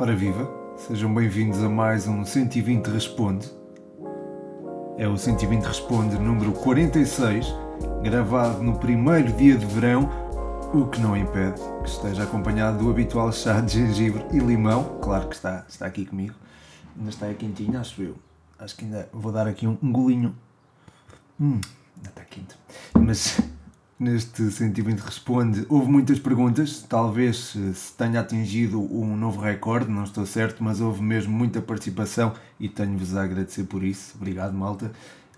Ora viva, sejam bem-vindos a mais um 120 Responde. É o 120 Responde número 46, gravado no primeiro dia de verão, o que não impede que esteja acompanhado do habitual chá de gengibre e limão. Claro que está, está aqui comigo. Ainda está quentinho, acho eu. Acho que ainda vou dar aqui um, um golinho. Hum, ainda está quente. Mas neste 120 Responde. Houve muitas perguntas, talvez se tenha atingido um novo recorde, não estou certo, mas houve mesmo muita participação e tenho-vos a agradecer por isso. Obrigado, malta.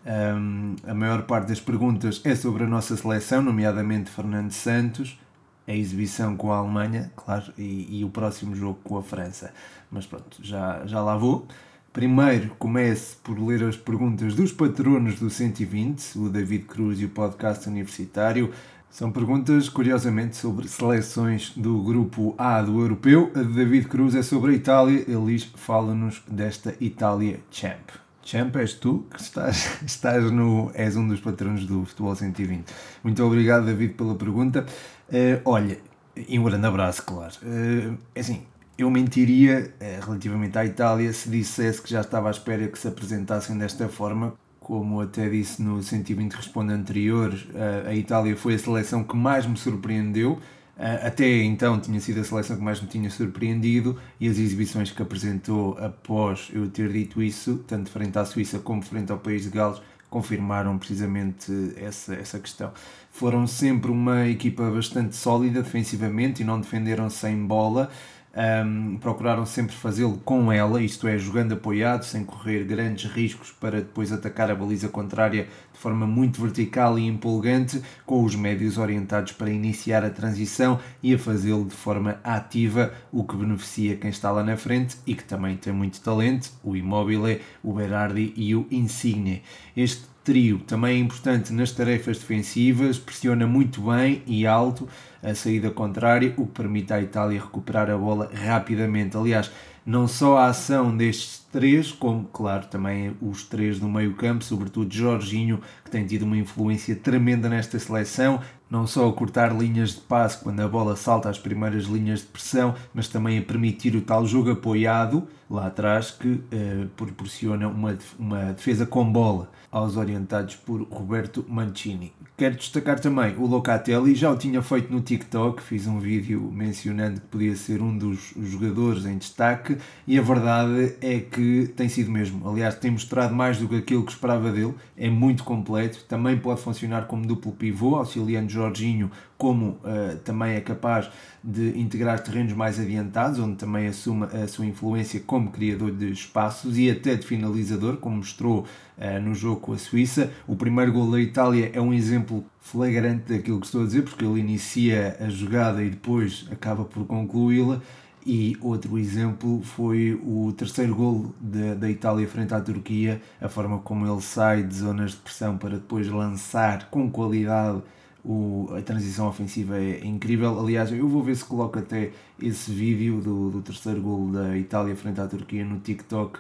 Um, a maior parte das perguntas é sobre a nossa seleção, nomeadamente Fernando Santos, a exibição com a Alemanha, claro, e, e o próximo jogo com a França. Mas pronto, já, já lá vou. Primeiro, comece por ler as perguntas dos patronos do 120, o David Cruz e o podcast universitário. São perguntas, curiosamente, sobre seleções do grupo A do europeu. A de David Cruz é sobre a Itália. Ele diz: fala-nos desta Itália Champ. Champ, és tu que estás, estás no. és um dos patronos do Futebol 120. Muito obrigado, David, pela pergunta. Uh, olha, e um grande abraço, claro. Uh, assim, eu mentiria eh, relativamente à Itália se dissesse que já estava à espera que se apresentassem desta forma. Como até disse no 120 Responde anterior, eh, a Itália foi a seleção que mais me surpreendeu. Eh, até então tinha sido a seleção que mais me tinha surpreendido e as exibições que apresentou após eu ter dito isso, tanto frente à Suíça como frente ao País de Gales, confirmaram precisamente essa, essa questão. Foram sempre uma equipa bastante sólida defensivamente e não defenderam sem bola. Um, procuraram sempre fazê-lo com ela, isto é, jogando apoiado, sem correr grandes riscos para depois atacar a baliza contrária de forma muito vertical e empolgante, com os médios orientados para iniciar a transição e a fazê-lo de forma ativa, o que beneficia quem está lá na frente e que também tem muito talento, o Immobile, o Berardi e o Insigne. Este trio também é importante nas tarefas defensivas, pressiona muito bem e alto a saída contrária, o que permite à Itália recuperar a bola rapidamente. Aliás, não só a ação destes três, como, claro, também os três do meio-campo, sobretudo Jorginho, que tem tido uma influência tremenda nesta seleção, não só a cortar linhas de passe quando a bola salta às primeiras linhas de pressão, mas também a permitir o tal jogo apoiado lá atrás que eh, proporciona uma, uma defesa com bola aos orientados por Roberto Mancini. Quero destacar também o Locatelli, já o tinha feito no TikTok, fiz um vídeo mencionando que podia ser um dos jogadores em destaque e a verdade é que tem sido mesmo. Aliás, tem mostrado mais do que aquilo que esperava dele, é muito completo, também pode funcionar como duplo pivô, auxiliando Jorginho como uh, também é capaz de integrar terrenos mais adiantados, onde também assume a sua influência como criador de espaços e até de finalizador, como mostrou uh, no jogo com a Suíça. O primeiro gol da Itália é um exemplo flagrante daquilo que estou a dizer, porque ele inicia a jogada e depois acaba por concluí-la. E outro exemplo foi o terceiro gol da Itália frente à Turquia, a forma como ele sai de zonas de pressão para depois lançar com qualidade o, a transição ofensiva é incrível. Aliás, eu vou ver se coloco até esse vídeo do, do terceiro gol da Itália frente à Turquia no TikTok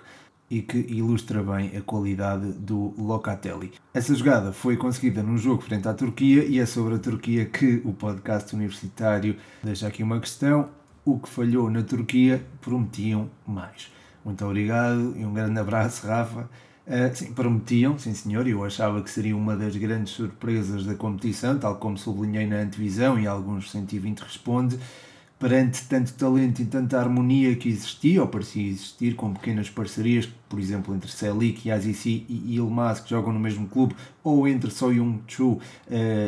e que ilustra bem a qualidade do Locatelli. Essa jogada foi conseguida num jogo frente à Turquia e é sobre a Turquia que o podcast universitário deixa aqui uma questão. O que falhou na Turquia prometiam mais. Muito obrigado e um grande abraço, Rafa. Uh, sim, prometiam, sim senhor, eu achava que seria uma das grandes surpresas da competição, tal como sublinhei na antevisão e alguns 120 responde, perante tanto talento e tanta harmonia que existia, ou parecia existir, com pequenas parcerias, por exemplo, entre Selik, Yazici e Ilmaz, que jogam no mesmo clube, ou entre Soyun Chu uh,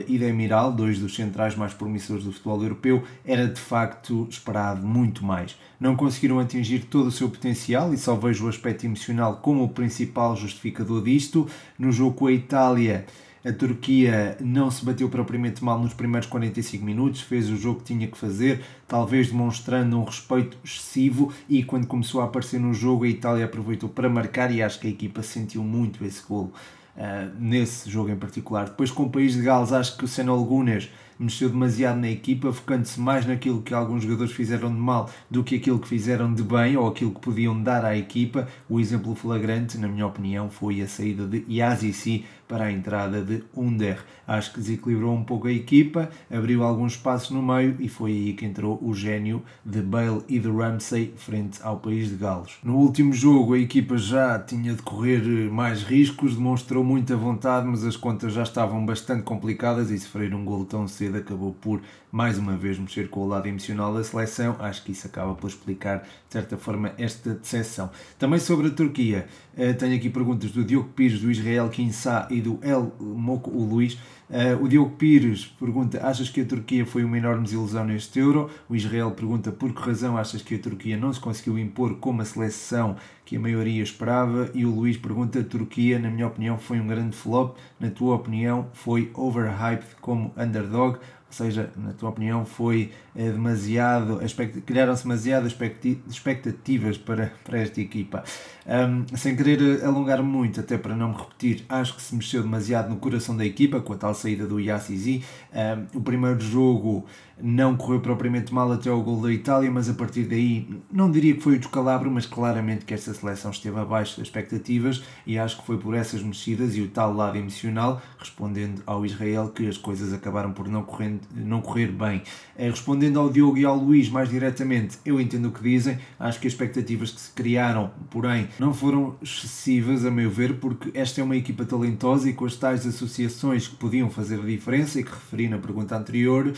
e Demiral, dois dos centrais mais promissores do futebol europeu, era de facto esperado muito mais. Não conseguiram atingir todo o seu potencial e só vejo o aspecto emocional como o principal justificador disto. No jogo com a Itália, a Turquia não se bateu propriamente mal nos primeiros 45 minutos, fez o jogo que tinha que fazer, talvez demonstrando um respeito excessivo. E quando começou a aparecer no jogo, a Itália aproveitou para marcar. E acho que a equipa sentiu muito esse gol uh, nesse jogo em particular. Depois, com o país de Gales, acho que o Senol Gunes mexeu demasiado na equipa, focando-se mais naquilo que alguns jogadores fizeram de mal do que aquilo que fizeram de bem ou aquilo que podiam dar à equipa. O exemplo flagrante, na minha opinião, foi a saída de Yazici para a entrada de Under. Acho que desequilibrou um pouco a equipa, abriu alguns espaços no meio e foi aí que entrou o gênio de Bale e de Ramsey frente ao país de Galos. No último jogo a equipa já tinha de correr mais riscos, demonstrou muita vontade, mas as contas já estavam bastante complicadas e sofrer um gol tão cedo acabou por mais uma vez mexer com o lado emocional da seleção. Acho que isso acaba por explicar, de certa forma, esta decepção. Também sobre a Turquia, eh, tenho aqui perguntas do Diogo Pires, do Israel Kinsá e do El Moco o Luís. Uh, o Diogo Pires pergunta: Achas que a Turquia foi uma enorme desilusão neste Euro? O Israel pergunta: Por que razão achas que a Turquia não se conseguiu impor como a seleção que a maioria esperava? E o Luís pergunta: A Turquia, na minha opinião, foi um grande flop. Na tua opinião, foi overhyped como underdog? Ou seja, na tua opinião, foi eh, demasiado, criaram-se demasiado expectativas para, para esta equipa. Um, sem querer alongar muito, até para não me repetir, acho que se mexeu demasiado no coração da equipa com a tal saída do Yassizi. Um, o primeiro jogo não correu propriamente mal até ao gol da Itália, mas a partir daí não diria que foi o descalabro, mas claramente que esta seleção esteve abaixo das expectativas e acho que foi por essas mexidas e o tal lado emocional, respondendo ao Israel que as coisas acabaram por não correr, não correr bem. Eh, respondendo ao Diogo e ao Luís mais diretamente, eu entendo o que dizem, acho que as expectativas que se criaram, porém, não foram excessivas, a meu ver, porque esta é uma equipa talentosa e com as tais associações que podiam fazer a diferença e que referi na pergunta anterior,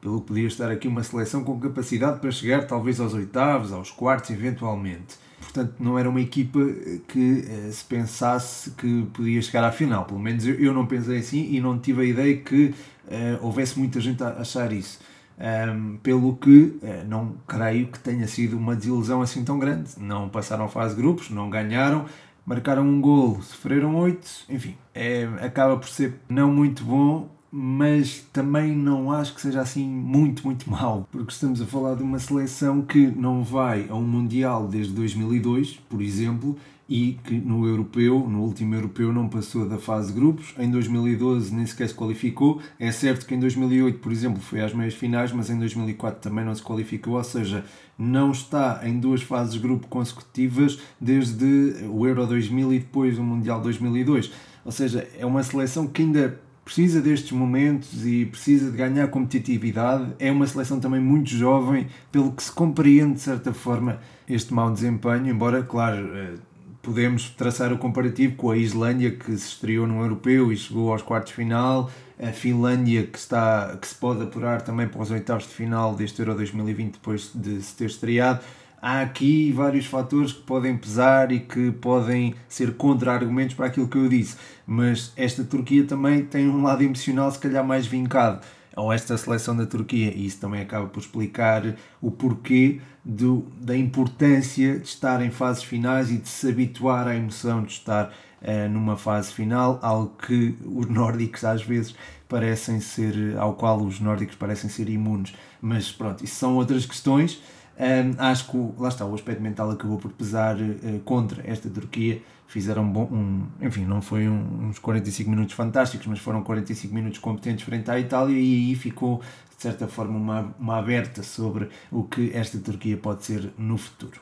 pelo que podia estar aqui uma seleção com capacidade para chegar talvez aos oitavos, aos quartos, eventualmente. Portanto, não era uma equipa que eh, se pensasse que podia chegar à final. Pelo menos eu, não pensei assim e não tive a ideia que eh, houvesse muita gente a achar isso. Um, pelo que eh, não creio que tenha sido uma desilusão assim tão grande. Não passaram fase grupos, não ganharam, marcaram um golo, sofreram oito, enfim, é, acaba por ser não muito bom mas também não acho que seja assim muito, muito mal, porque estamos a falar de uma seleção que não vai a um Mundial desde 2002, por exemplo, e que no europeu, no último europeu, não passou da fase de grupos. Em 2012 nem sequer se qualificou. É certo que em 2008, por exemplo, foi às meias finais, mas em 2004 também não se qualificou, ou seja, não está em duas fases de grupo consecutivas desde o Euro 2000 e depois o Mundial 2002. Ou seja, é uma seleção que ainda precisa destes momentos e precisa de ganhar competitividade. É uma seleção também muito jovem, pelo que se compreende de certa forma este mau desempenho, embora, claro, eh, podemos traçar o comparativo com a Islândia que se estreou no europeu e chegou aos quartos de final, a Finlândia que, está, que se pode apurar também para os oitavos de final deste Euro 2020 depois de se ter estreado há aqui vários fatores que podem pesar e que podem ser contra-argumentos para aquilo que eu disse, mas esta Turquia também tem um lado emocional, se calhar mais vincado, ou esta seleção da Turquia, e isso também acaba por explicar o porquê do, da importância de estar em fases finais e de se habituar à emoção de estar uh, numa fase final, algo que os nórdicos às vezes parecem ser, ao qual os nórdicos parecem ser imunes. Mas pronto, isso são outras questões. Um, acho que, lá está, o aspecto mental acabou por pesar uh, contra esta Turquia. Fizeram bom, um, enfim, não foi um, uns 45 minutos fantásticos, mas foram 45 minutos competentes frente à Itália e aí ficou, de certa forma, uma, uma aberta sobre o que esta Turquia pode ser no futuro.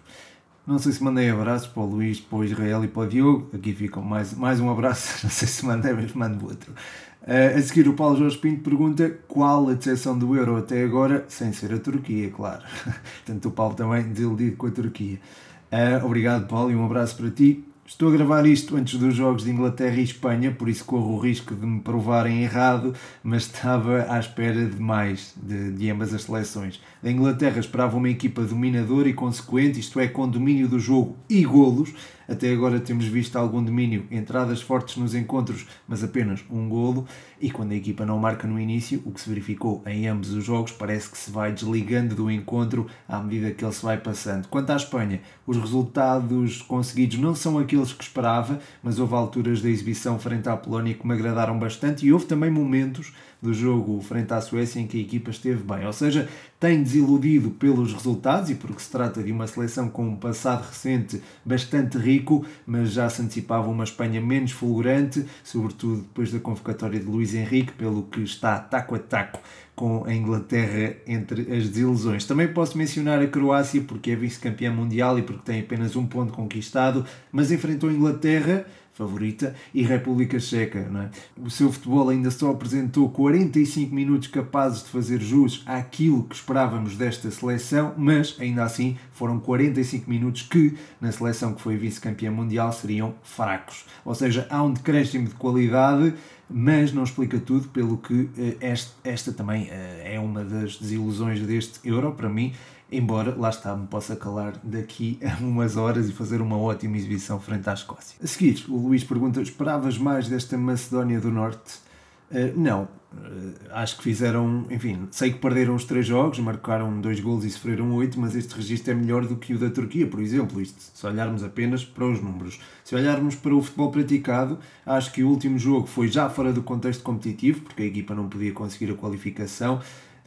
Não sei se mandei abraços para o Luís, para o Israel e para o Diogo. Aqui ficam mais, mais um abraço. Não sei se mandei, mas mando outro. Uh, a seguir, o Paulo Jorge Pinto pergunta qual a decepção do Euro até agora, sem ser a Turquia, claro. Tanto o Paulo também desiludido com a Turquia. Uh, obrigado, Paulo, e um abraço para ti. Estou a gravar isto antes dos jogos de Inglaterra e Espanha, por isso corro o risco de me provarem errado, mas estava à espera de mais de, de ambas as seleções. A Inglaterra esperava uma equipa dominadora e consequente, isto é, com domínio do jogo e golos. Até agora temos visto algum domínio, entradas fortes nos encontros, mas apenas um golo. E quando a equipa não marca no início, o que se verificou em ambos os jogos, parece que se vai desligando do encontro à medida que ele se vai passando. Quanto à Espanha, os resultados conseguidos não são aqueles que esperava, mas houve alturas da exibição frente à Polónia que me agradaram bastante e houve também momentos do jogo frente à Suécia em que a equipa esteve bem. Ou seja, tem desiludido pelos resultados e porque se trata de uma seleção com um passado recente bastante rico, mas já se antecipava uma Espanha menos fulgurante, sobretudo depois da convocatória de Luís Henrique, pelo que está taco a taco com a Inglaterra entre as desilusões. Também posso mencionar a Croácia porque é vice-campeã mundial e porque tem apenas um ponto conquistado, mas enfrentou a Inglaterra favorita, e República Checa. É? O seu futebol ainda só apresentou 45 minutos capazes de fazer jus àquilo que esperávamos desta seleção, mas ainda assim foram 45 minutos que, na seleção que foi vice-campeã mundial, seriam fracos. Ou seja, há um decréscimo de qualidade mas não explica tudo, pelo que esta, esta também é uma das desilusões deste Euro para mim embora lá está, me possa calar daqui a umas horas e fazer uma ótima exibição frente à Escócia. A seguir, o Luís pergunta: esperavas mais desta Macedónia do Norte? Uh, não, uh, acho que fizeram, enfim, sei que perderam os três jogos, marcaram dois gols e sofreram oito, mas este registro é melhor do que o da Turquia, por exemplo, isto, se olharmos apenas para os números. Se olharmos para o futebol praticado, acho que o último jogo foi já fora do contexto competitivo, porque a equipa não podia conseguir a qualificação,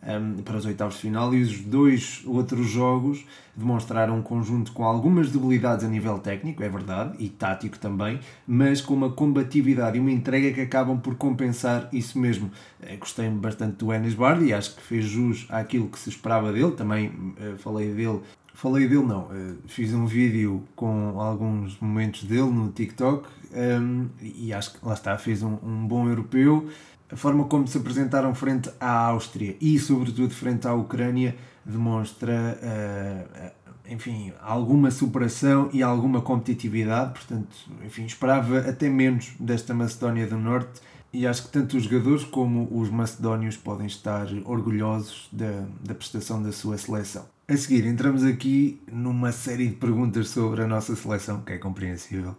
um, para os oitavos de final e os dois outros jogos demonstraram um conjunto com algumas debilidades a nível técnico, é verdade, e tático também, mas com uma combatividade e uma entrega que acabam por compensar isso mesmo. Eh, gostei bastante do Enes Bardi e acho que fez jus àquilo que se esperava dele, também uh, falei dele Falei dele, não. Uh, fiz um vídeo com alguns momentos dele no TikTok um, e acho que lá está, fez um, um bom europeu a forma como se apresentaram frente à Áustria e, sobretudo, frente à Ucrânia demonstra, uh, enfim, alguma superação e alguma competitividade. Portanto, enfim, esperava até menos desta Macedónia do Norte e acho que tanto os jogadores como os macedónios podem estar orgulhosos da, da prestação da sua seleção. A seguir, entramos aqui numa série de perguntas sobre a nossa seleção, que é compreensível.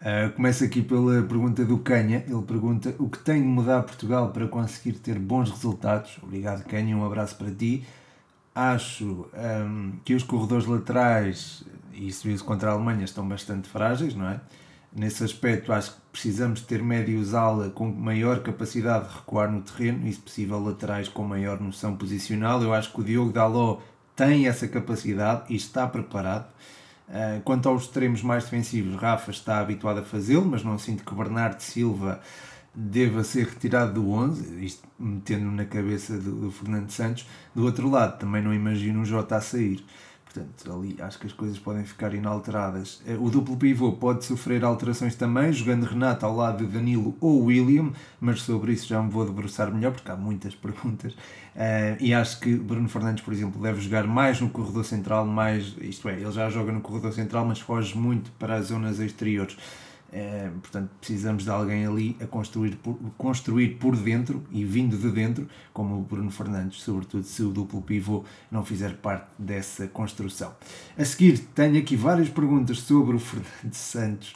Uh, começa aqui pela pergunta do Canha. Ele pergunta o que tem de mudar Portugal para conseguir ter bons resultados. Obrigado, Canha. Um abraço para ti. Acho um, que os corredores laterais, e isso viu contra a Alemanha, estão bastante frágeis, não é? Nesse aspecto, acho que precisamos ter médios ala com maior capacidade de recuar no terreno e, se possível, laterais com maior noção posicional. Eu acho que o Diogo Dalot tem essa capacidade e está preparado. Uh, quanto aos extremos mais defensivos, Rafa está habituado a fazê-lo, mas não sinto que Bernardo Silva deva ser retirado do 11, isto metendo na cabeça do, do, Fernando Santos. Do outro lado, também não imagino o Jota a sair. Portanto, ali acho que as coisas podem ficar inalteradas. Eh, o duplo pivô pode sofrer alterações também, jogando Renato ao lado de Danilo ou William, mas sobre isso já me vou debruçar melhor, porque há muitas perguntas. Uh, e acho que Bruno Fernandes, por exemplo, deve jogar mais no corredor central, mais, isto é, ele já joga no corredor central, mas foge muito para as zonas exteriores. É, portanto, precisamos de alguém ali a construir por, construir por dentro e vindo de dentro, como o Bruno Fernandes, sobretudo se o duplo pivô não fizer parte dessa construção. A seguir, tenho aqui várias perguntas sobre o Fernando Santos.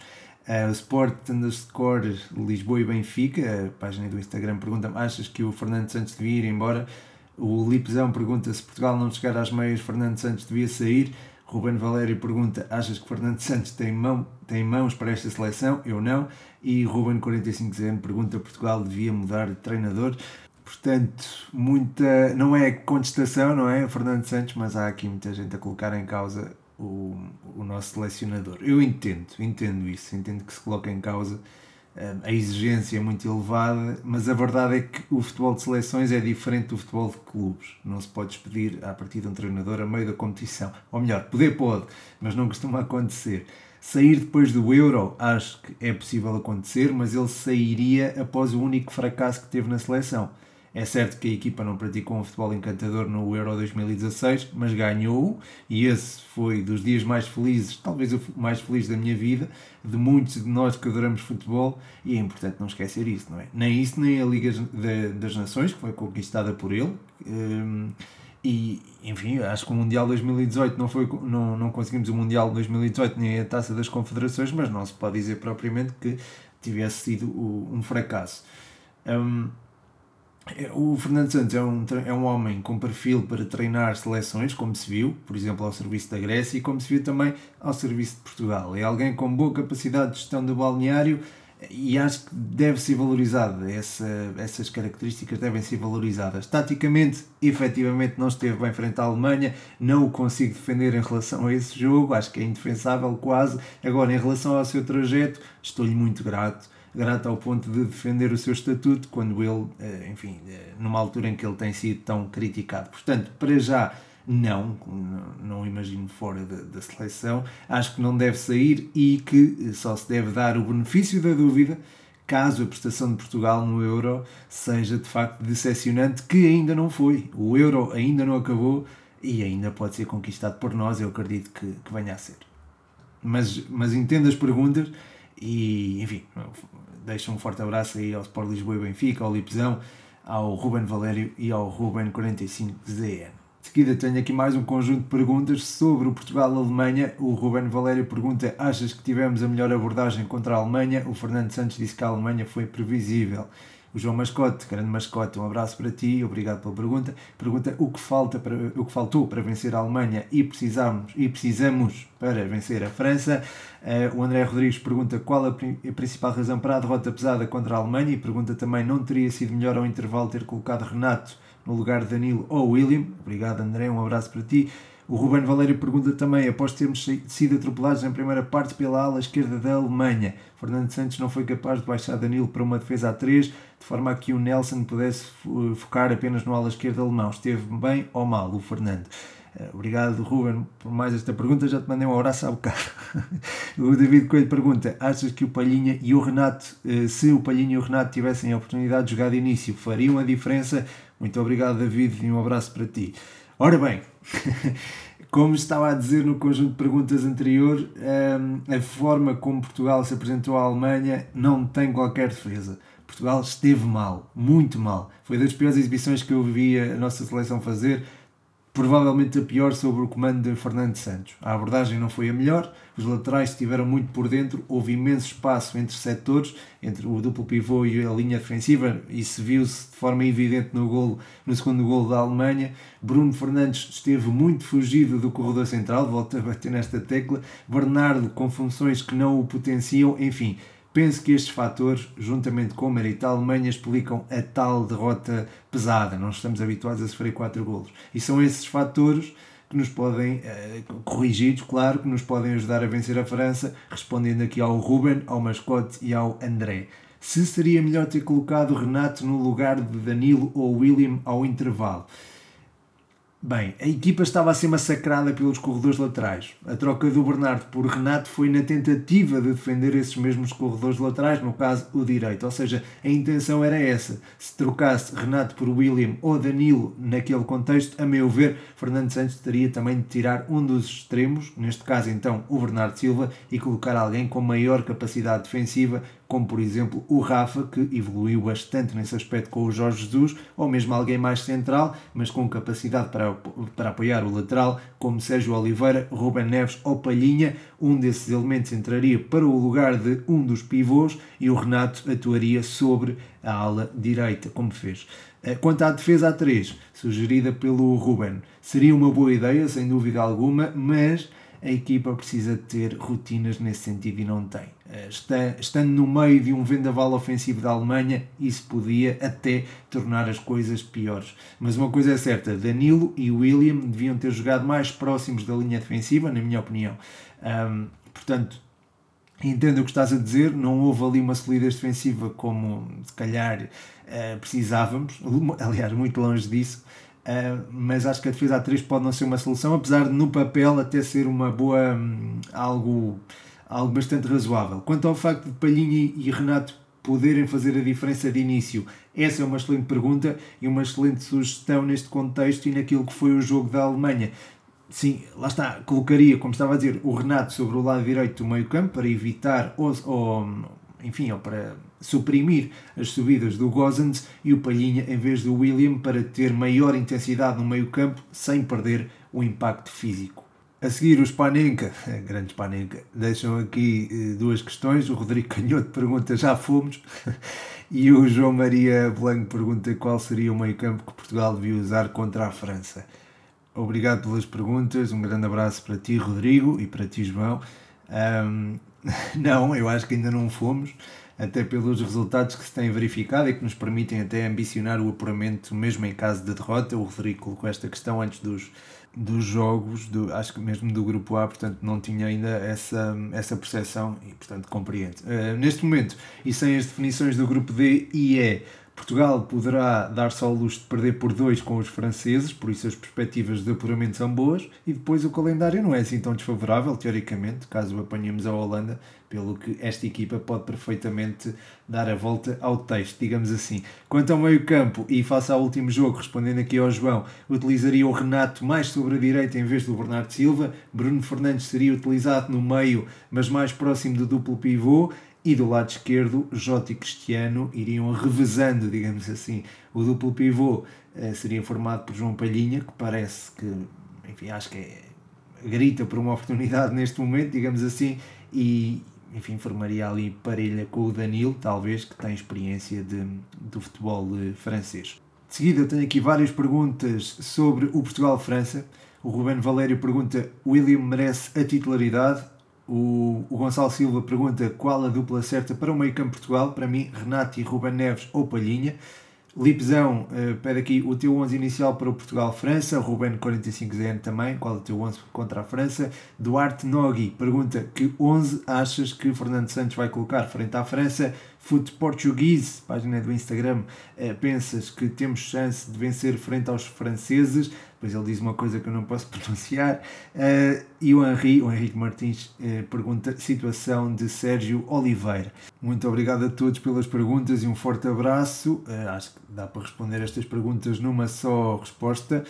Uh, Sport underscore Lisboa e Benfica, a página do Instagram, pergunta-me: achas que o Fernando Santos devia ir embora? O Lipzão pergunta se Portugal não chegar às meias, Fernando Santos devia sair. Ruben Valério pergunta: achas que Fernando Santos tem, mão, tem mãos para esta seleção? Eu não. E Ruben 45ZN pergunta: Portugal devia mudar de treinador? Portanto, muita. Não é contestação, não é? Fernando Santos, mas há aqui muita gente a colocar em causa o, o nosso selecionador. Eu entendo, entendo isso, entendo que se coloca em causa a exigência é muito elevada, mas a verdade é que o futebol de seleções é diferente do futebol de clubes. Não se pode despedir a partir de um treinador a meio da competição. Ou melhor, poder pode, mas não costuma acontecer. Sair depois do Euro, acho que é possível acontecer, mas ele sairia após o único fracasso que teve na seleção. É certo que a equipa não praticou um futebol encantador no Euro 2016, mas ganhou e esse foi dos dias mais felizes, talvez o mais feliz da minha vida, de muitos de nós que adoramos futebol e é importante não esquecer isso, não é? Nem isso, nem a Liga das Nações, que foi conquistada por ele. Hum, e, enfim, acho que o Mundial 2018 não foi, não, não conseguimos o Mundial 2018 nem a Taça das Confederações, mas não se pode dizer propriamente que tivesse sido um fracasso. Um, o Fernando Santos é um, é um homem com perfil para treinar seleções, como se viu, por exemplo, ao serviço da Grécia e como se viu também ao serviço de Portugal. É alguém com boa capacidade de gestão do balneário e acho que deve ser valorizado. Essa, essas características devem ser valorizadas. Taticamente, efetivamente, não esteve bem frente à Alemanha, não o consigo defender em relação a esse jogo, acho que é indefensável quase. Agora, em relação ao seu trajeto, estou-lhe muito grato grato ao ponto de defender o seu estatuto quando ele, eh, enfim, eh, numa altura em que ele tem sido tão criticado. Portanto, para já, Não, não imagino fora da, da seleção. Acho que não deve sair e que só se deve dar o benefício da dúvida caso a prestação de Portugal no Euro seja de facto decepcionante, que ainda não foi. O Euro ainda não acabou e ainda pode ser conquistado por nós, eu acredito que, que venha a ser. Mas, mas entendo as perguntas e, enfim, deixo um forte abraço aí ao Sport Lisboa e Benfica, ao Lipzão, ao Ruben Valério e ao Ruben 45ZN. De seguida tenho aqui mais um conjunto de perguntas sobre o Portugal-Alemanha. O Ruben Valério pergunta: Achas que tivemos a melhor abordagem contra a Alemanha? O Fernando Santos disse que a Alemanha foi previsível. O João Mascote, grande mascote, um abraço para ti, obrigado pela pergunta. Pergunta o que, falta para, o que faltou para vencer a Alemanha e precisamos, e precisamos para vencer a França. Uh, o André Rodrigues pergunta qual a, a, principal razão para a derrota pesada contra a Alemanha e pergunta também não teria sido melhor ao intervalo ter colocado Renato no lugar de Danilo ou William. Obrigado André, um abraço para ti. O Ruben Valério pergunta também, após termos sido atropelados em primeira parte pela ala esquerda da Alemanha, Fernando Santos não foi capaz de baixar Danilo para uma defesa a 3, de forma a que o Nelson pudesse focar apenas no ala esquerda alemão. Esteve bem ou mal o Fernando? Eh, obrigado, Ruben, por mais esta pergunta. Já te mandei um abraço há bocado. o David Coelho pergunta: Achas que o Palhinha e o Renato, eh, se o Palhinha e o Renato tivessem a oportunidade de jogar de início, fariam a diferença? Muito obrigado, David, e um abraço para ti. Ora bem, como estava a dizer no conjunto de perguntas anterior, ehm, a forma como Portugal se apresentou à Alemanha não tem qualquer defesa. Portugal esteve mal, muito mal. Foi das piores exibições que eu vi a nossa seleção fazer provavelmente a pior sobre o comando de Fernando Santos. A abordagem não foi a melhor, os laterais estiveram muito por dentro, houve imenso espaço entre setores, entre o duplo pivô e a linha defensiva, e se viu-se de forma evidente no, golo, no segundo golo da Alemanha. Bruno Fernandes esteve muito fugido do corredor central, volta a bater nesta tecla. Bernardo com funções que não o potenciam, enfim Penso que estes fatores, juntamente com o mérito da Alemanha, explicam a tal derrota pesada. Não estamos habituados a sofrer 4 golos. E são esses fatores que nos podem, eh, corrigidos, claro, que nos podem ajudar a vencer a França, respondendo aqui ao Ruben, ao Mascote e ao André. Se seria melhor ter colocado Renato no lugar de Danilo ou William ao intervalo? Bem, a equipa estava a ser massacrada pelos corredores laterais. A troca do Bernardo por Renato foi na tentativa de defender esses mesmos corredores laterais, no caso o direito. Ou seja, a intenção era essa. Se trocasse Renato por William ou Danilo naquele contexto, a meu ver, Fernando Santos teria também de tirar um dos extremos, neste caso então o Bernardo Silva, e colocar alguém com maior capacidade defensiva, como por exemplo o Rafa, que evoluiu bastante nesse aspecto com o Jorge Jesus, ou mesmo alguém mais central, mas com capacidade para, para apoiar o lateral, como Sérgio Oliveira, Ruben Neves ou Palhinha. Um desses elementos entraria para o lugar de um dos pivôs e o Renato atuaria sobre a ala direita, como fez. Eh, quanto à defesa a 3, sugerida pelo Ruben, seria uma boa ideia, sem dúvida alguma, mas a equipa precisa ter rotinas nesse sentido e não tem. Eh, está, estando no meio de um vendaval ofensivo da Alemanha, isso podia até tornar as coisas piores. Mas uma coisa é certa: Danilo e William deviam ter jogado mais próximos da linha defensiva, na minha opinião. Um, portanto, entendo o que estás a dizer, não houve ali uma solidez defensiva como se calhar uh, precisávamos, aliás, muito longe disso. Uh, mas acho que a defesa a 3 pode não ser uma solução, apesar de no papel até ser uma boa um, algo, algo bastante razoável. Quanto ao facto de Palhinha e Renato poderem fazer a diferença de início, essa é uma excelente pergunta e uma excelente sugestão neste contexto e naquilo que foi o jogo da Alemanha. Sim, lá está, colocaria, como estava a dizer, o Renato sobre o lado direito do meio campo para evitar ou, ou enfim, ou para suprimir as subidas do Gozens e o Palhinha em vez do William para ter maior intensidade no meio campo sem perder o impacto físico. A seguir, o Spanenka, grande Spanenka, deixam aqui eh, duas questões. O Rodrigo Canhoto pergunta: já fomos? E o João Maria Blanco pergunta qual seria o meio campo que Portugal devia usar contra a França. Obrigado pelas perguntas, um grande abraço para ti, Rodrigo, e para ti, João. Um, não, eu acho que ainda não fomos, até pelos resultados que se têm verificado e que nos permitem até ambicionar o apuramento, mesmo em caso de derrota. O Rodrigo colocou esta questão antes dos, dos jogos, do, acho que mesmo do grupo A, portanto não tinha ainda essa, essa percepção e, portanto, compreendo. Uh, neste momento, e sem as definições do grupo D e E, Portugal poderá dar-se ao luxo de perder por dois com os franceses, por isso as perspectivas de apuramento são boas, e depois o calendário não é assim tão desfavorável, teoricamente, caso apanhemos a Holanda, pelo que esta equipa pode perfeitamente dar a volta ao texto, digamos assim. Quanto ao meio-campo, e face ao último jogo, respondendo aqui ao João, utilizaria o Renato mais sobre a direita em vez do Bernardo Silva, Bruno Fernandes seria utilizado no meio, mas mais próximo do duplo pivô, e do lado esquerdo, Jota e Cristiano iriam revezando, digamos assim. O duplo pivô eh, seria formado por João Palhinha, que parece que, enfim, acho que é, grita por uma oportunidade neste momento, digamos assim, e, enfim, formaria ali parelha com o Danilo, talvez, que tem experiência de, do futebol eh, francês. De seguida, tenho aqui várias perguntas sobre o Portugal-França. O Ruben Valério pergunta: William merece a titularidade? O, o Gonçalo Silva pergunta qual a dupla certa para o meio campo Portugal. Para mim, Renato e Ruben Neves ou Palhinha. Lipzão uh, pede aqui o teu 11 inicial para o Portugal-França. Ruben 45ZN também. Qual é o teu 11 contra a França? Duarte Nogui pergunta que 11 achas que Fernando Santos vai colocar frente à França? Foot Portuguese, página do Instagram, uh, pensas que temos chance de vencer frente aos franceses? Depois ele diz uma coisa que eu não posso pronunciar. Uh, e o Henri, o Henrique Martins, uh, pergunta situação de Sérgio Oliveira. Muito obrigado a todos pelas perguntas e um forte abraço. Uh, acho que dá para responder estas perguntas numa só resposta.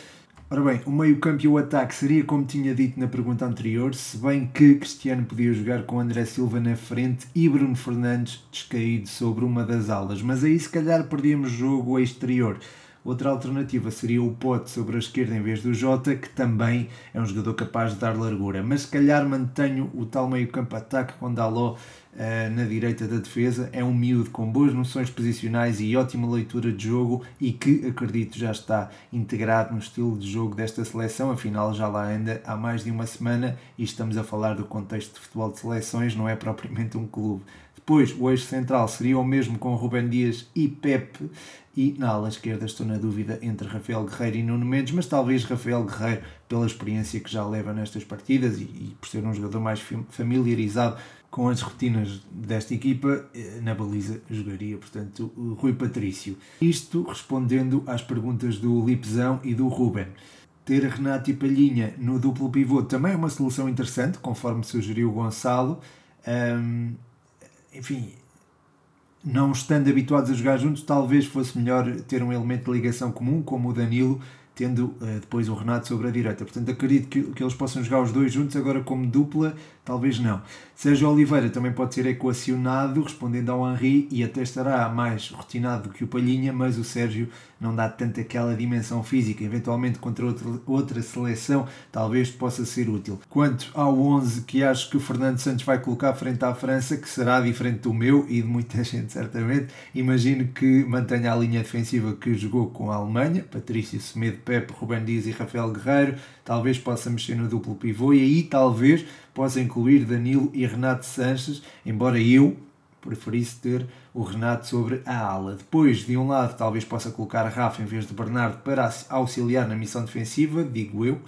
Ora bem, o meio-campo e o ataque seria como tinha dito na pergunta anterior, se bem que Cristiano podia jogar com André Silva na frente e Bruno Fernandes descaído sobre uma das alas, mas aí se calhar perdíamos jogo exterior. Outra alternativa seria o Pote sobre a esquerda em vez do Jota, que também é um jogador capaz de dar largura. Mas se calhar mantenho o tal meio-campo ataque com Daló uh, na direita da defesa. É um miúdo com boas noções posicionais e ótima leitura de jogo e que acredito já está integrado no estilo de jogo desta seleção. Afinal, já lá anda há mais de uma semana e estamos a falar do contexto de futebol de seleções, não é propriamente um clube. Depois, o eixo central seria o mesmo com Rubem Dias e Pepe. E na ala esquerda estou na dúvida entre Rafael Guerreiro e Nuno Mendes, mas talvez Rafael Guerreiro, pela experiência que já leva nestas partidas e, e por ser um jogador mais familiarizado com as rotinas desta equipa, eh, na baliza jogaria, portanto, Rui Patrício. Isto respondendo às perguntas do Lipzão e do Ruben. Ter Renato e Palhinha no duplo pivô também é uma solução interessante, conforme sugeriu o Gonçalo. Um, enfim, não estando habituados a jogar juntos, talvez fosse melhor ter um elemento de ligação comum, como o Danilo, tendo uh, depois o Renato sobre a direita. Portanto, acredito que, que eles possam jogar os dois juntos, agora como dupla, talvez não. Sérgio Oliveira também pode ser equacionado, respondendo ao Henri, e até estará mais rotinado do que o Palhinha, mas o Sérgio não dá tanto aquela dimensão física. Eventualmente, contra outra, seleção, talvez possa ser útil. Quanto ao 11 que acho que o Fernando Santos vai colocar frente à França, que será diferente do meu e de muita gente, certamente, imagino que mantenha a linha defensiva que jogou com a Alemanha, Patrício Semedo, Pepe, Rubem Dias e Rafael Guerreiro. Talvez possa mexer no duplo pivô e aí talvez possa incluir Danilo e Renato Sanches, embora eu preferisse ter o Renato sobre a ala. Depois, de um lado, talvez possa colocar Rafa em vez de Bernardo para auxiliar na missão defensiva, digo eu.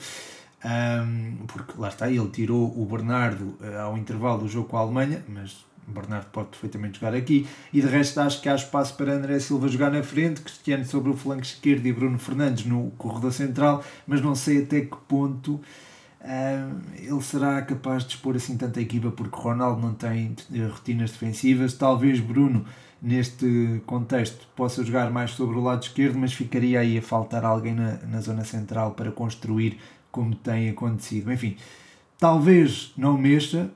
Um, porque lá está, ele tirou o Bernardo uh, ao intervalo do jogo com a Alemanha, mas Bernardo pode perfeitamente jogar aqui. E de resto, acho que há espaço para André Silva jogar na frente, Cristiano sobre o flanco esquerdo e Bruno Fernandes no corredor central, mas não sei até que ponto ele será capaz de expor assim tanta equipa porque Ronaldo não tem eh, rotinas defensivas. Talvez Bruno, neste contexto, possa jogar mais sobre o lado esquerdo, mas ficaria aí a faltar alguém na, na zona central para construir como tem acontecido. Enfim, talvez não mexa,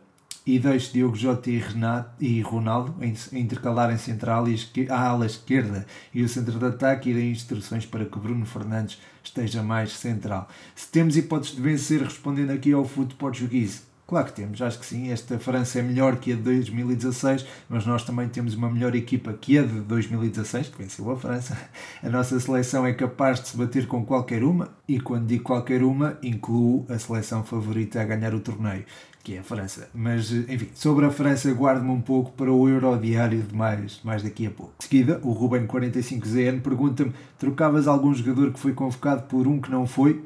e deixe Diogo Jota e, Renato, e Ronaldo a intercalar em central e a ala esquerda e o centro de ataque e dê instruções para que Bruno Fernandes esteja mais central. Se temos hipóteses de vencer respondendo aqui ao futebol português, Claro que temos, acho que sim. Esta França é melhor que a de 2016, mas nós também temos uma melhor equipa que a de 2016, que venceu a França. A nossa seleção é capaz de se bater com qualquer uma, e quando digo qualquer uma, incluo a seleção favorita a ganhar o torneio, que é a França. Mas, enfim, sobre a França, guardo-me um pouco para o Euro Diário de mais, mais daqui a pouco. De seguida, o Ruben45ZN pergunta-me: trocavas algum jogador que foi convocado por um que não foi?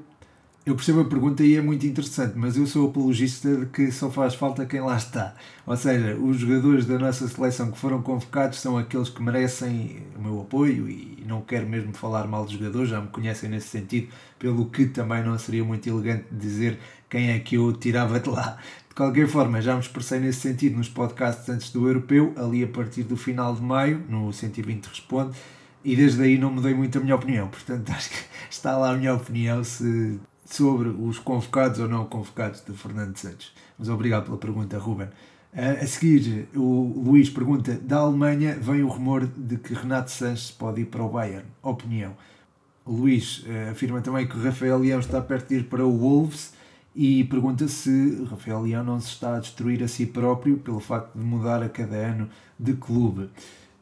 Eu percebo a pergunta e é muito interessante, mas eu sou apologista de que só faz falta quem lá está. Ou seja, os jogadores da nossa seleção que foram convocados são aqueles que merecem o meu apoio e não quero mesmo falar mal dos jogadores, já me conhecem nesse sentido, pelo que também não seria muito elegante dizer quem é que eu tirava de lá. De qualquer forma, já me expressei nesse sentido nos podcasts antes do Europeu, ali a partir do final de maio, no 120 Responde, e desde aí não mudei muito a minha opinião. Portanto, acho que está lá a minha opinião se sobre os convocados ou não convocados de Fernando Santos. Mas obrigado pela pergunta, Ruben. A seguir, o Luís pergunta: da Alemanha vem o rumor de que Renato Sanches pode ir para o Bayern. Opinião. O Luís eh, afirma também que Rafael Leão está perto de ir para o Wolves e pergunta se Rafael Leão não se está a destruir a si próprio pelo facto de mudar a cada ano de clube.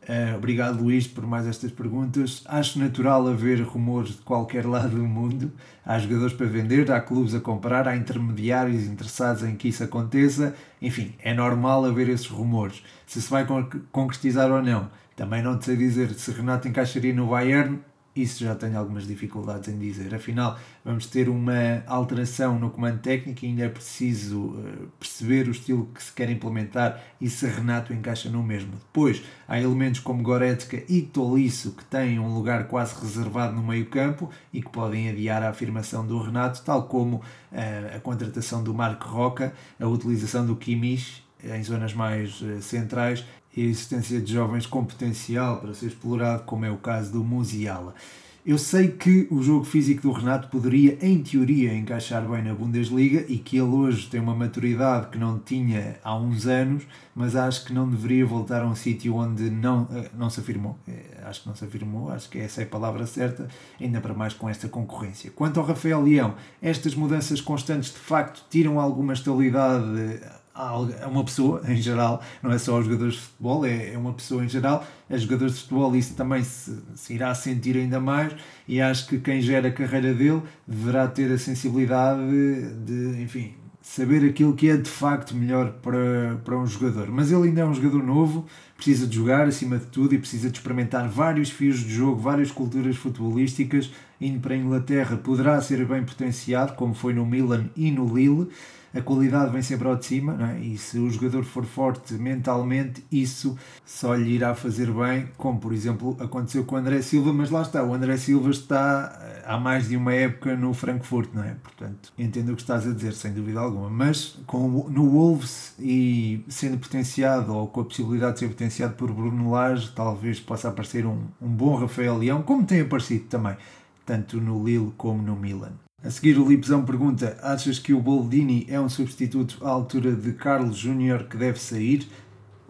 Uh, obrigado, Luís, por mais estas perguntas. Acho natural haver rumores de qualquer lado do mundo. Há jogadores para vender, há clubes a comprar, há intermediários interessados em que isso aconteça. Enfim, é normal haver esses rumores. Se se vai concretizar ou não, também não te sei dizer se Renato encaixaria no Bayern isso já tenho algumas dificuldades em dizer. Afinal, vamos ter uma alteração no comando técnico e ainda é preciso eh, perceber o estilo que se quer implementar e se Renato encaixa no mesmo. Depois, há elementos como Goretzka e Tolisso que têm um lugar quase reservado no meio-campo e que podem adiar a afirmação do Renato, tal como uh, a contratação do Marco Roca, a utilização do Kimmich em zonas mais uh, centrais e a existência de jovens com potencial para ser explorado, como é o caso do Musiala. Eu sei que o jogo físico do Renato poderia, em teoria, encaixar bem na Bundesliga e que ele hoje tem uma maturidade que não tinha há uns anos, mas acho que não deveria voltar a um sítio onde não, eh, não se afirmou. Eh, acho que não se afirmou, acho que essa é a palavra certa, ainda para mais com esta concorrência. Quanto ao Rafael Leão, estas mudanças constantes de facto tiram alguma estabilidade a uma pessoa em geral, não é só aos jogadores de futebol, é, é uma pessoa em geral. A jogadores de futebol isso também se, se, irá sentir ainda mais e acho que quem gera a carreira dele deverá ter a sensibilidade de, enfim, saber aquilo que é de facto melhor para, para um jogador. Mas ele ainda é um jogador novo, precisa de jogar acima de tudo e precisa de experimentar vários fios de jogo, várias culturas futebolísticas. Indo para a Inglaterra poderá ser bem potenciado, como foi no Milan e no Lille a qualidade vem sempre ao de cima, é? e se o jogador for forte mentalmente, isso só lhe irá fazer bem, como por exemplo aconteceu com o André Silva, mas lá está, o André Silva está eh, há mais de uma época no Frankfurt, não é? Portanto, entendo o que estás a dizer, sem dúvida alguma, mas com, no Wolves e sendo potenciado, ou com a possibilidade de ser potenciado por Bruno Lage, talvez possa aparecer um, um bom Rafael Leão, como tem aparecido também, tanto no Lille como no Milan. A seguir, o Lipzão pergunta: Achas que o Boldini é um substituto à altura de Carlos Júnior que deve sair?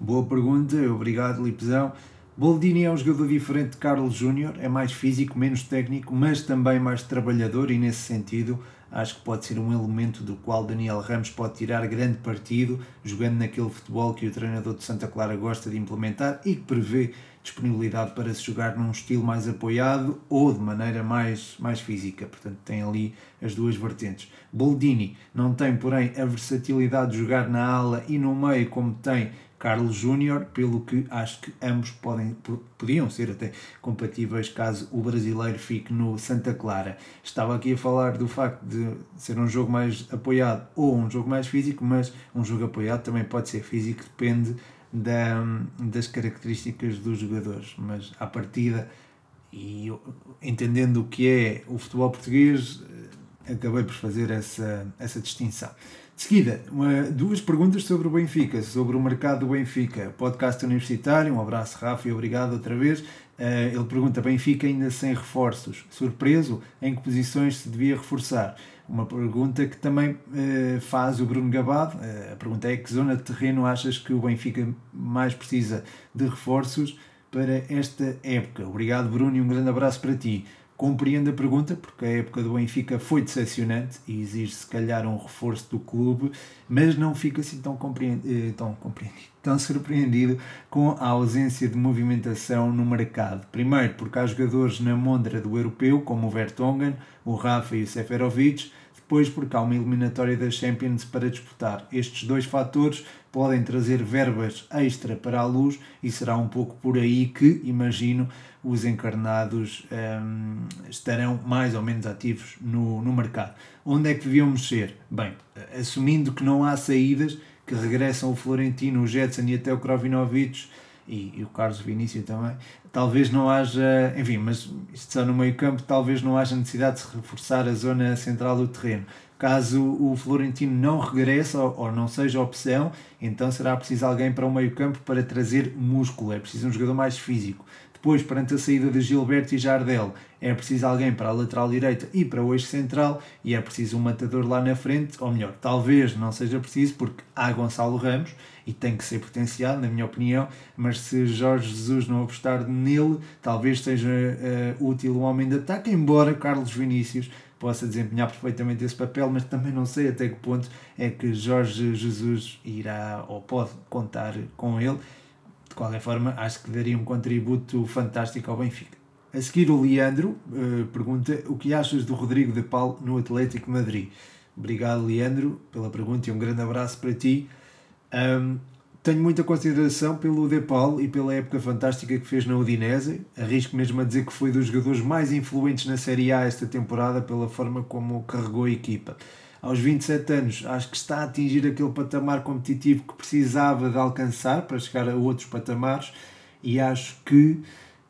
Boa pergunta, obrigado, Lipzão. Boldini é um jogador diferente de Carlos Júnior, é mais físico, menos técnico, mas também mais trabalhador, e nesse sentido acho que pode ser um elemento do qual Daniel Ramos pode tirar grande partido, jogando naquele futebol que o treinador de Santa Clara gosta de implementar e que prevê disponibilidade para se jogar num estilo mais apoiado ou de maneira mais, mais física. Portanto, tem ali as duas vertentes. Boldini não tem, porém, a versatilidade de jogar na ala e no meio como tem Carlos Júnior, pelo que acho que ambos podem, podiam ser até compatíveis caso o brasileiro fique no Santa Clara. Estava aqui a falar do facto de ser um jogo mais apoiado ou um jogo mais físico, mas um jogo apoiado também pode ser físico, depende da, das características dos jogadores, mas à partida e entendendo o que é o futebol português, eh, acabei por fazer essa, essa distinção. De seguida, uma, duas perguntas sobre o Benfica, sobre o mercado do Benfica. Podcast universitário, um abraço Rafa e obrigado outra vez. Uh, ele pergunta: Benfica ainda sem reforços, surpreso? Em que posições se devia reforçar? Uma pergunta que também uh, faz o Bruno Gabado. Uh, a pergunta é: que zona de terreno achas que o Benfica mais precisa de reforços para esta época? Obrigado, Bruno, e um grande abraço para ti. Compreendo a pergunta, porque a época do Benfica foi decepcionante e exige se calhar um reforço do clube, mas não fica assim tão compreendido, eh, tão, compreendido, tão surpreendido com a ausência de movimentação no mercado. Primeiro, porque há jogadores na mondra do europeu, como o Vertonghen, o Rafa e o Seferovic, depois porque há uma eliminatória da Champions para disputar. Estes dois fatores podem trazer verbas extra para a luz e será um pouco por aí que, imagino, os encarnados um, estarão mais ou menos ativos no, no mercado. Onde é que deviam mexer? Bem, assumindo que não há saídas, que regressam o Florentino, o Jetson e até o Krovinovic e, e, o Carlos Vinícius também, talvez não haja, enfim, mas isto só no meio campo, talvez não haja necessidade de se reforçar a zona central do terreno. Caso o Florentino não regresse ou, ou não seja opção, então será preciso alguém para o meio campo para trazer músculo, é preciso um jogador mais físico. Depois, perante a saída de Gilberto e Jardel, é preciso alguém para a lateral direita e para o eixo central e é preciso um matador lá na frente, ou melhor, talvez não seja preciso porque há Gonçalo Ramos e tem que ser potenciado, na minha opinião, mas se Jorge Jesus não apostar nele, talvez seja uh, útil o homem de ataque, embora Carlos Vinícius possa desempenhar perfeitamente esse papel, mas também não sei até que ponto é que Jorge Jesus irá ou pode contar com ele qualquer forma, acho que daria um contributo fantástico ao Benfica. A seguir, o Leandro uh, pergunta o que achas do Rodrigo de Paulo no Atlético Madrid. Obrigado, Leandro, pela pergunta e um grande abraço para ti. Um, tenho muita consideração pelo De Paulo e pela época fantástica que fez na Udinese. Arrisco mesmo a dizer que foi dos jogadores mais influentes na Série A esta temporada pela forma como carregou a equipa aos 27 anos, acho que está a atingir aquele patamar competitivo que precisava de alcançar para chegar a outros patamares e acho que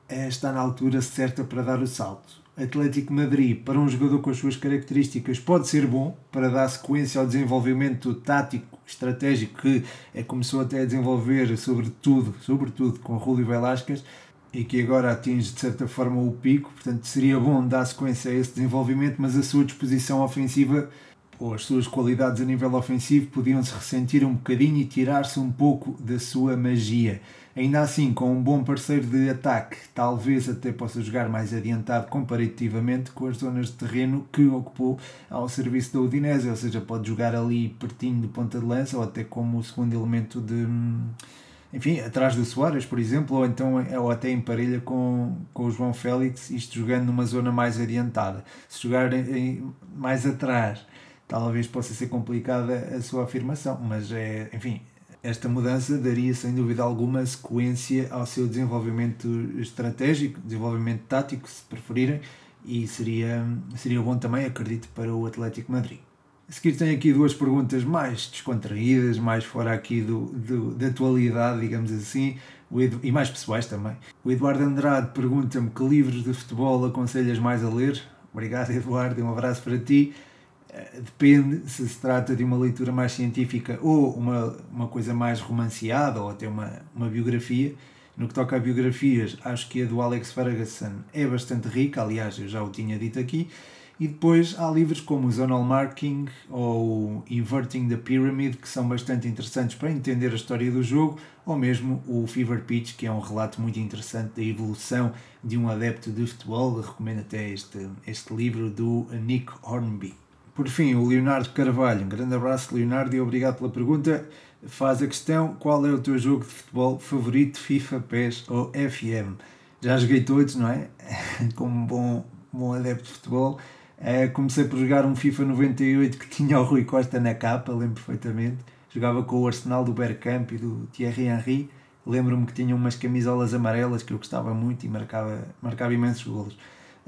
eh, está na altura certa para dar o salto. Atlético Madrid, para um jogador com as suas características, pode ser bom para dar sequência ao desenvolvimento tático, estratégico que é, começou até a desenvolver, sobretudo, sobretudo com Rúlio Velasquez, e que agora atinge de certa forma o pico. Portanto, seria bom dar sequência a esse desenvolvimento, mas a sua disposição ofensiva ou as suas qualidades a nível ofensivo podiam-se ressentir um bocadinho e tirar-se um pouco da sua magia. Ainda assim, com um bom parceiro de ataque, talvez até possa jogar mais adiantado comparativamente com as zonas de terreno que ocupou ao serviço da Udinese, ou seja, pode jogar ali pertinho de ponta de lança ou até como o segundo elemento de enfim, atrás do Soares, por exemplo, ou então ou até em parelha com, com o João Félix, isto jogando numa zona mais adiantada. Se jogar em, mais atrás talvez possa ser complicada a sua afirmação, mas é, enfim, esta mudança daria sem dúvida alguma sequência ao seu desenvolvimento estratégico, desenvolvimento tático, se preferirem, e seria, seria bom também, acredito, para o Atlético Madrid. A seguir tenho aqui duas perguntas mais descontraídas, mais fora aqui do, do, da atualidade, digamos assim, e mais pessoais também. O Eduardo Andrade pergunta-me que livros de futebol aconselhas mais a ler. Obrigado, Eduardo, um abraço para ti. Eh, depende se se trata de uma leitura mais científica ou uma, uma coisa mais romanceada ou até uma, uma biografia. No que toca a biografias, acho que a do Alex Ferguson é bastante rica, aliás, eu já o tinha dito aqui. E depois há livros como o Zonal Marking ou Inverting the Pyramid, que são bastante interessantes para entender a história do jogo, ou mesmo o Fever Pitch, que é um relato muito interessante da evolução de um adepto de futebol. recomendo até este, este livro do Nick Hornby. Por fim, o Leonardo Carvalho. Um grande abraço, Leonardo, e obrigado pela pergunta. Faz a questão: qual é o teu jogo de futebol favorito, FIFA, PES ou FM? Já joguei todos, não é? Como bom, bom adepto de futebol. Eh, comecei por jogar um FIFA 98 que tinha o Rui Costa na capa, lembro perfeitamente. Jogava com o Arsenal do Bergkamp e do Thierry Henry. Lembro-me que tinha umas camisolas amarelas que eu gostava muito e marcava, marcava imensos golos.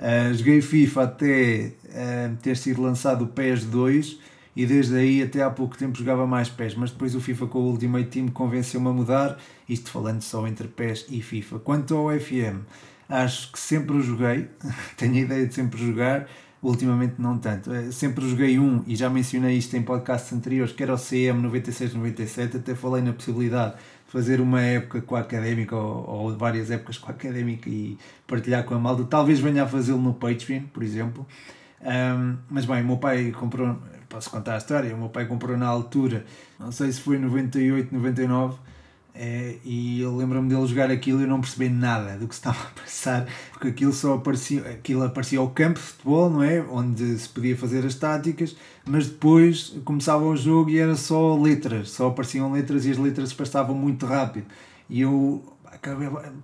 Uh, joguei FIFA até uh, ter sido lançado o PES 2 e desde aí até há pouco tempo jogava mais PES, mas depois o FIFA com o Ultimate Team convenceu-me a mudar, isto falando só entre PES e FIFA. Quanto ao FM, acho que sempre o joguei, tenho a ideia de sempre jogar, ultimamente não tanto. Uh, sempre joguei um, e já mencionei isto em podcasts anteriores, que era o CM 96-97, até falei na possibilidade fazer uma época com a académica ou, ou, várias épocas com a académica e partilhar com a malta. Talvez venha a fazê-lo no Patreon, por exemplo. Um, mas bem, o meu pai comprou, posso contar a história, o meu pai comprou na altura, não sei se foi 98, 99 é, e eu lembro-me dele jogar aquilo e eu não percebi nada do que se estava a passar, porque aquilo só aparecia, aquilo aparecia ao campo de futebol, não é? Onde se podia fazer as táticas, mas depois começava o jogo e era só letras, só apareciam letras e as letras passavam muito rápido. E eu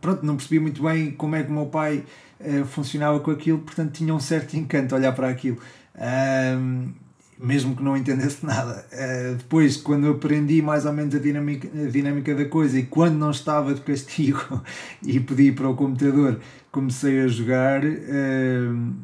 pronto, não percebi muito bem como é que o meu pai uh, funcionava com aquilo, portanto tinha um certo encanto olhar para aquilo. Um, mesmo que não entendesse nada. Uh, depois, quando aprendi mais ou menos a dinâmica, a dinâmica da coisa e quando não estava de castigo e pedi para o computador, comecei a jogar. Uh,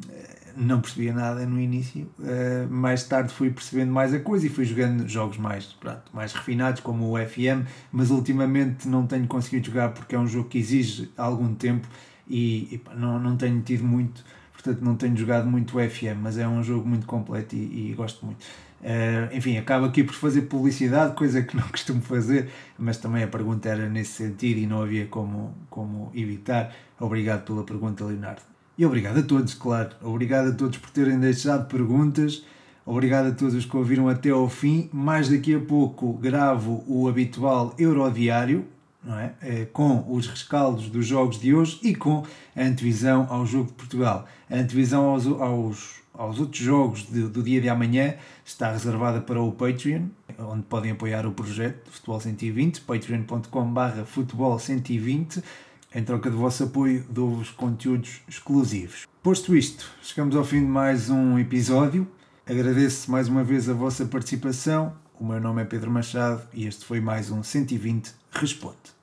não percebia nada no início, uh, mais tarde fui percebendo mais a coisa e fui jogando jogos mais, pronto, mais refinados, como o FM, mas ultimamente não tenho conseguido jogar porque é um jogo que exige algum tempo e, e pá, não, não tenho tido muito portanto não tenho jogado muito FM, mas é um jogo muito completo e, e gosto muito. Uh, enfim, acabo aqui por fazer publicidade, coisa que não costumo fazer, mas também a pergunta era nesse sentido e não havia como, como evitar. Obrigado pela pergunta, Leonardo. E obrigado a todos, claro. Obrigado a todos por terem deixado perguntas. Obrigado a todos os que ouviram até ao fim. Mais daqui a pouco gravo o habitual Eurodiário, é? é? com os rescaldos dos jogos de hoje e com a antevisão ao jogo de Portugal. A antevisão aos, aos, aos outros jogos de, do dia de amanhã está reservada para o Patreon, onde podem apoiar o projeto Futebol 120, patreon.com.br futebol 120. Em troca do vosso apoio, dou-vos conteúdos exclusivos. Posto isto, chegamos ao fim de mais um episódio. Agradeço mais uma vez a vossa participação. O meu nome é Pedro Machado e este foi mais um 120 Responde.